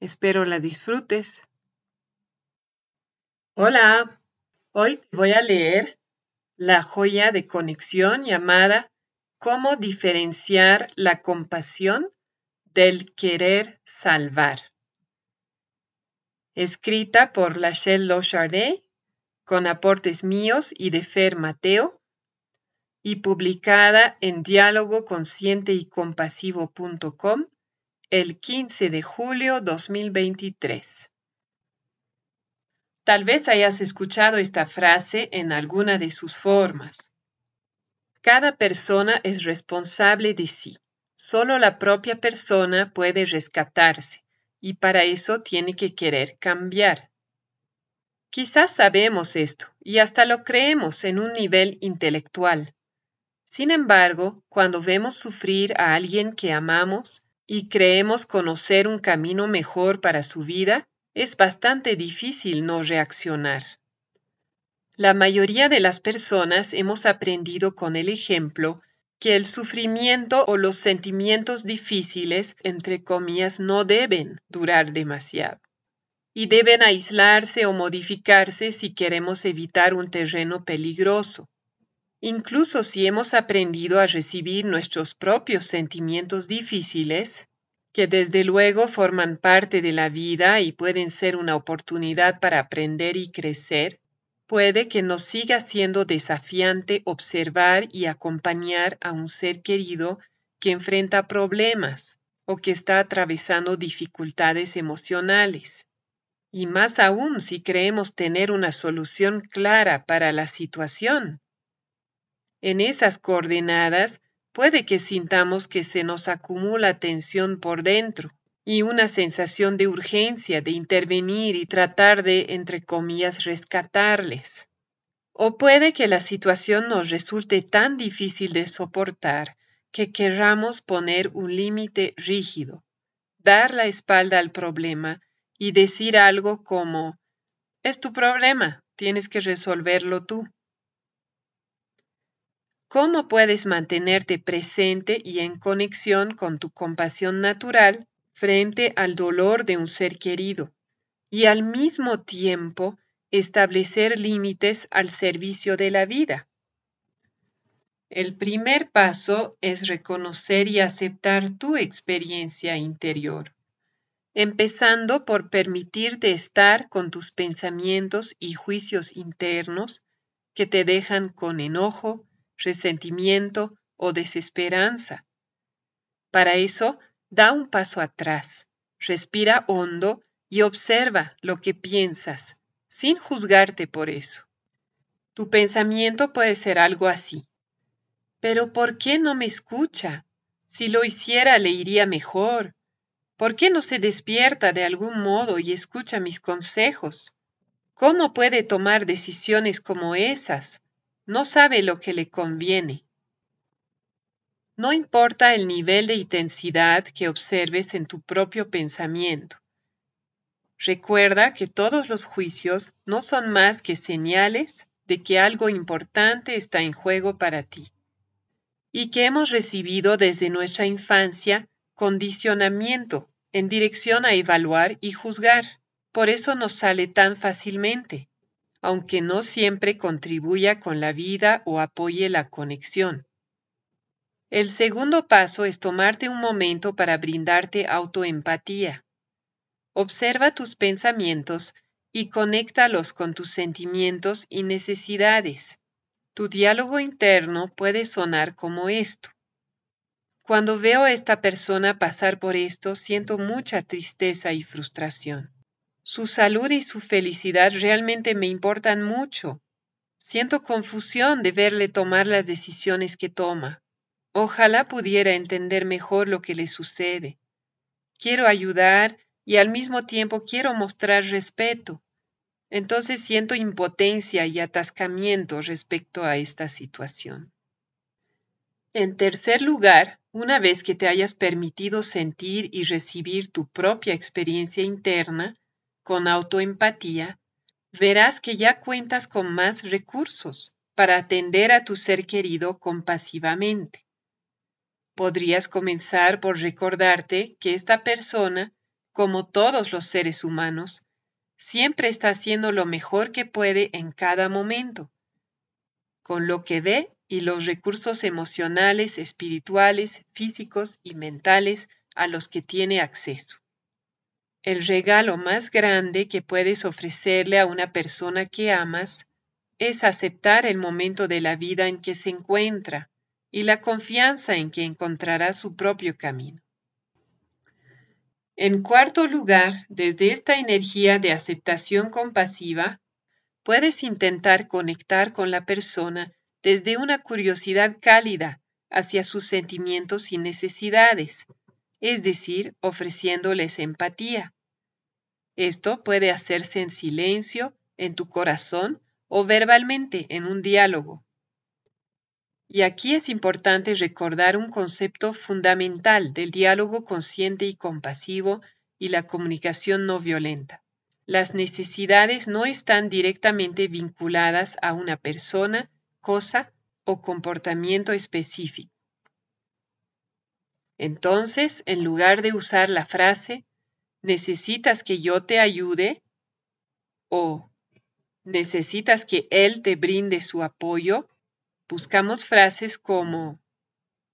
Espero la disfrutes. Hola, hoy voy a leer la joya de conexión llamada Cómo diferenciar la compasión del querer salvar. Escrita por Lachelle Lochardet, con aportes míos y de Fer Mateo, y publicada en diálogo consciente y compasivo.com el 15 de julio 2023. Tal vez hayas escuchado esta frase en alguna de sus formas. Cada persona es responsable de sí. Solo la propia persona puede rescatarse y para eso tiene que querer cambiar. Quizás sabemos esto y hasta lo creemos en un nivel intelectual. Sin embargo, cuando vemos sufrir a alguien que amamos, y creemos conocer un camino mejor para su vida, es bastante difícil no reaccionar. La mayoría de las personas hemos aprendido con el ejemplo que el sufrimiento o los sentimientos difíciles, entre comillas, no deben durar demasiado y deben aislarse o modificarse si queremos evitar un terreno peligroso. Incluso si hemos aprendido a recibir nuestros propios sentimientos difíciles, que desde luego forman parte de la vida y pueden ser una oportunidad para aprender y crecer, puede que nos siga siendo desafiante observar y acompañar a un ser querido que enfrenta problemas o que está atravesando dificultades emocionales. Y más aún si creemos tener una solución clara para la situación en esas coordenadas puede que sintamos que se nos acumula tensión por dentro y una sensación de urgencia de intervenir y tratar de, entre comillas, rescatarles. O puede que la situación nos resulte tan difícil de soportar que querramos poner un límite rígido, dar la espalda al problema y decir algo como, es tu problema, tienes que resolverlo tú. ¿Cómo puedes mantenerte presente y en conexión con tu compasión natural frente al dolor de un ser querido y al mismo tiempo establecer límites al servicio de la vida? El primer paso es reconocer y aceptar tu experiencia interior, empezando por permitirte estar con tus pensamientos y juicios internos que te dejan con enojo, resentimiento o desesperanza. Para eso, da un paso atrás, respira hondo y observa lo que piensas, sin juzgarte por eso. Tu pensamiento puede ser algo así. Pero ¿por qué no me escucha? Si lo hiciera le iría mejor. ¿Por qué no se despierta de algún modo y escucha mis consejos? ¿Cómo puede tomar decisiones como esas? No sabe lo que le conviene. No importa el nivel de intensidad que observes en tu propio pensamiento. Recuerda que todos los juicios no son más que señales de que algo importante está en juego para ti y que hemos recibido desde nuestra infancia condicionamiento en dirección a evaluar y juzgar. Por eso nos sale tan fácilmente aunque no siempre contribuya con la vida o apoye la conexión. El segundo paso es tomarte un momento para brindarte autoempatía. Observa tus pensamientos y conéctalos con tus sentimientos y necesidades. Tu diálogo interno puede sonar como esto. Cuando veo a esta persona pasar por esto, siento mucha tristeza y frustración. Su salud y su felicidad realmente me importan mucho. Siento confusión de verle tomar las decisiones que toma. Ojalá pudiera entender mejor lo que le sucede. Quiero ayudar y al mismo tiempo quiero mostrar respeto. Entonces siento impotencia y atascamiento respecto a esta situación. En tercer lugar, una vez que te hayas permitido sentir y recibir tu propia experiencia interna con autoempatía, verás que ya cuentas con más recursos para atender a tu ser querido compasivamente. Podrías comenzar por recordarte que esta persona, como todos los seres humanos, siempre está haciendo lo mejor que puede en cada momento, con lo que ve y los recursos emocionales, espirituales, físicos y mentales a los que tiene acceso. El regalo más grande que puedes ofrecerle a una persona que amas es aceptar el momento de la vida en que se encuentra y la confianza en que encontrará su propio camino. En cuarto lugar, desde esta energía de aceptación compasiva, puedes intentar conectar con la persona desde una curiosidad cálida hacia sus sentimientos y necesidades, es decir, ofreciéndoles empatía. Esto puede hacerse en silencio, en tu corazón o verbalmente en un diálogo. Y aquí es importante recordar un concepto fundamental del diálogo consciente y compasivo y la comunicación no violenta. Las necesidades no están directamente vinculadas a una persona cosa o comportamiento específico. Entonces, en lugar de usar la frase, necesitas que yo te ayude o necesitas que él te brinde su apoyo, buscamos frases como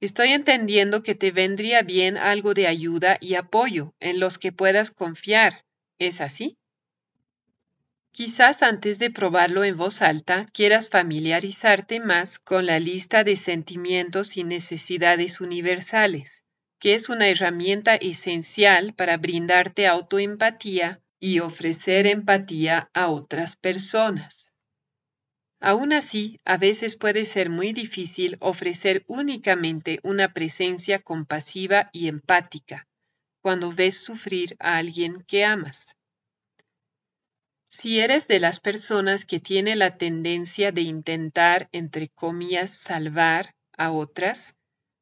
Estoy entendiendo que te vendría bien algo de ayuda y apoyo en los que puedas confiar. ¿Es así? Quizás antes de probarlo en voz alta quieras familiarizarte más con la lista de sentimientos y necesidades universales, que es una herramienta esencial para brindarte autoempatía y ofrecer empatía a otras personas. Aún así, a veces puede ser muy difícil ofrecer únicamente una presencia compasiva y empática cuando ves sufrir a alguien que amas. Si eres de las personas que tiene la tendencia de intentar, entre comillas, salvar a otras,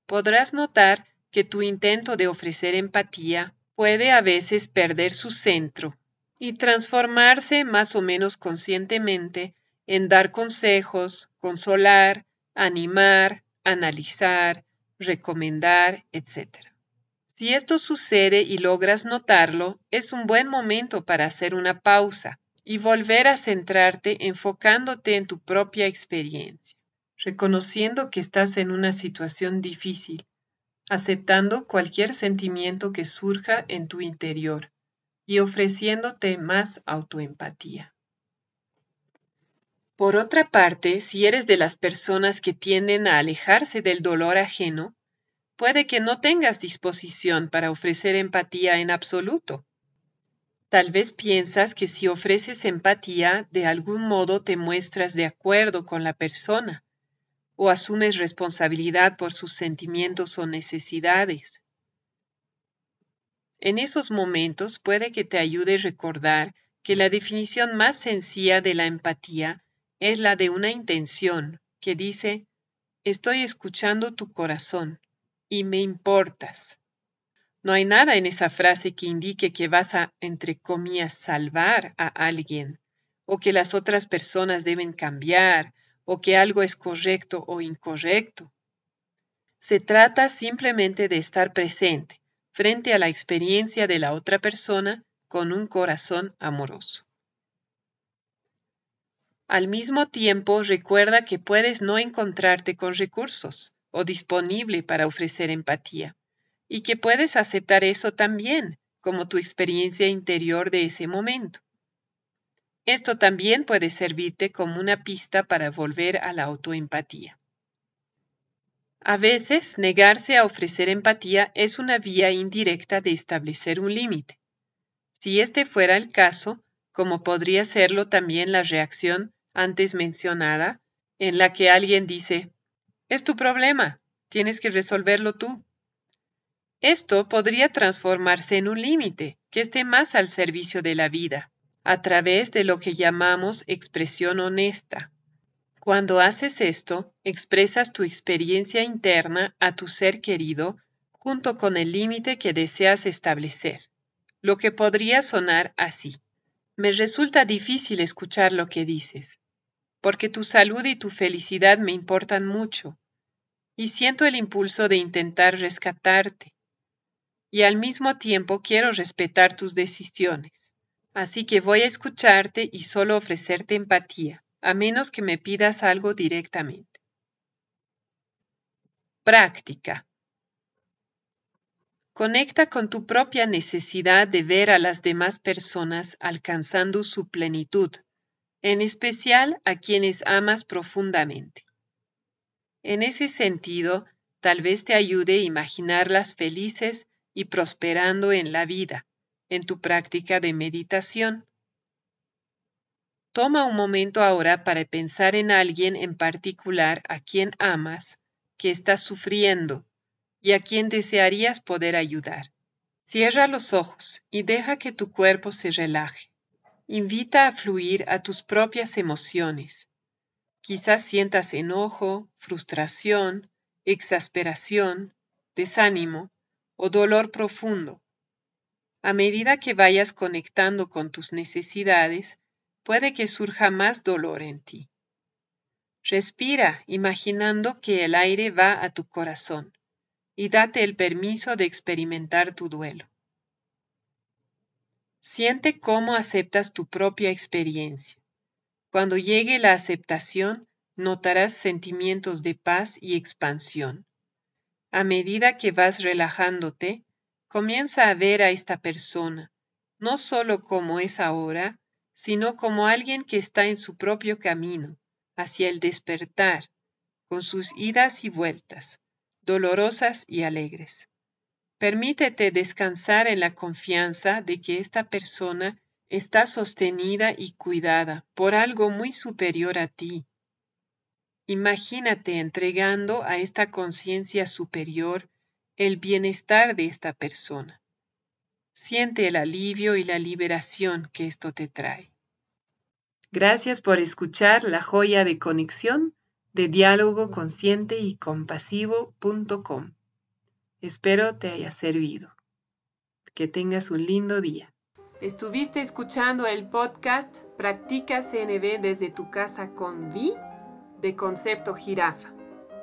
podrás notar que tu intento de ofrecer empatía puede a veces perder su centro y transformarse más o menos conscientemente en dar consejos, consolar, animar, analizar, recomendar, etc. Si esto sucede y logras notarlo, es un buen momento para hacer una pausa y volver a centrarte enfocándote en tu propia experiencia, reconociendo que estás en una situación difícil, aceptando cualquier sentimiento que surja en tu interior y ofreciéndote más autoempatía. Por otra parte, si eres de las personas que tienden a alejarse del dolor ajeno, puede que no tengas disposición para ofrecer empatía en absoluto Tal vez piensas que si ofreces empatía, de algún modo te muestras de acuerdo con la persona o asumes responsabilidad por sus sentimientos o necesidades. En esos momentos puede que te ayude recordar que la definición más sencilla de la empatía es la de una intención que dice, estoy escuchando tu corazón y me importas. No hay nada en esa frase que indique que vas a, entre comillas, salvar a alguien, o que las otras personas deben cambiar, o que algo es correcto o incorrecto. Se trata simplemente de estar presente frente a la experiencia de la otra persona con un corazón amoroso. Al mismo tiempo, recuerda que puedes no encontrarte con recursos o disponible para ofrecer empatía y que puedes aceptar eso también como tu experiencia interior de ese momento. Esto también puede servirte como una pista para volver a la autoempatía. A veces, negarse a ofrecer empatía es una vía indirecta de establecer un límite. Si este fuera el caso, como podría serlo también la reacción antes mencionada, en la que alguien dice, es tu problema, tienes que resolverlo tú. Esto podría transformarse en un límite que esté más al servicio de la vida a través de lo que llamamos expresión honesta. Cuando haces esto, expresas tu experiencia interna a tu ser querido junto con el límite que deseas establecer, lo que podría sonar así. Me resulta difícil escuchar lo que dices, porque tu salud y tu felicidad me importan mucho, y siento el impulso de intentar rescatarte, y al mismo tiempo quiero respetar tus decisiones. Así que voy a escucharte y solo ofrecerte empatía, a menos que me pidas algo directamente. Práctica. Conecta con tu propia necesidad de ver a las demás personas alcanzando su plenitud, en especial a quienes amas profundamente. En ese sentido, tal vez te ayude a imaginarlas felices y prosperando en la vida, en tu práctica de meditación. Toma un momento ahora para pensar en alguien en particular a quien amas, que está sufriendo y a quien desearías poder ayudar. Cierra los ojos y deja que tu cuerpo se relaje. Invita a fluir a tus propias emociones. Quizás sientas enojo, frustración, exasperación, desánimo o dolor profundo. A medida que vayas conectando con tus necesidades, puede que surja más dolor en ti. Respira imaginando que el aire va a tu corazón y date el permiso de experimentar tu duelo. Siente cómo aceptas tu propia experiencia. Cuando llegue la aceptación, notarás sentimientos de paz y expansión. A medida que vas relajándote, Comienza a ver a esta persona, no solo como es ahora, sino como alguien que está en su propio camino, hacia el despertar, con sus idas y vueltas, dolorosas y alegres. Permítete descansar en la confianza de que esta persona está sostenida y cuidada por algo muy superior a ti. Imagínate entregando a esta conciencia superior el bienestar de esta persona. Siente el alivio y la liberación que esto te trae. Gracias por escuchar la joya de conexión de diálogo consciente y compasivo.com. Espero te haya servido. Que tengas un lindo día. Estuviste escuchando el podcast Practica CNB desde tu casa con Vi de Concepto Jirafa.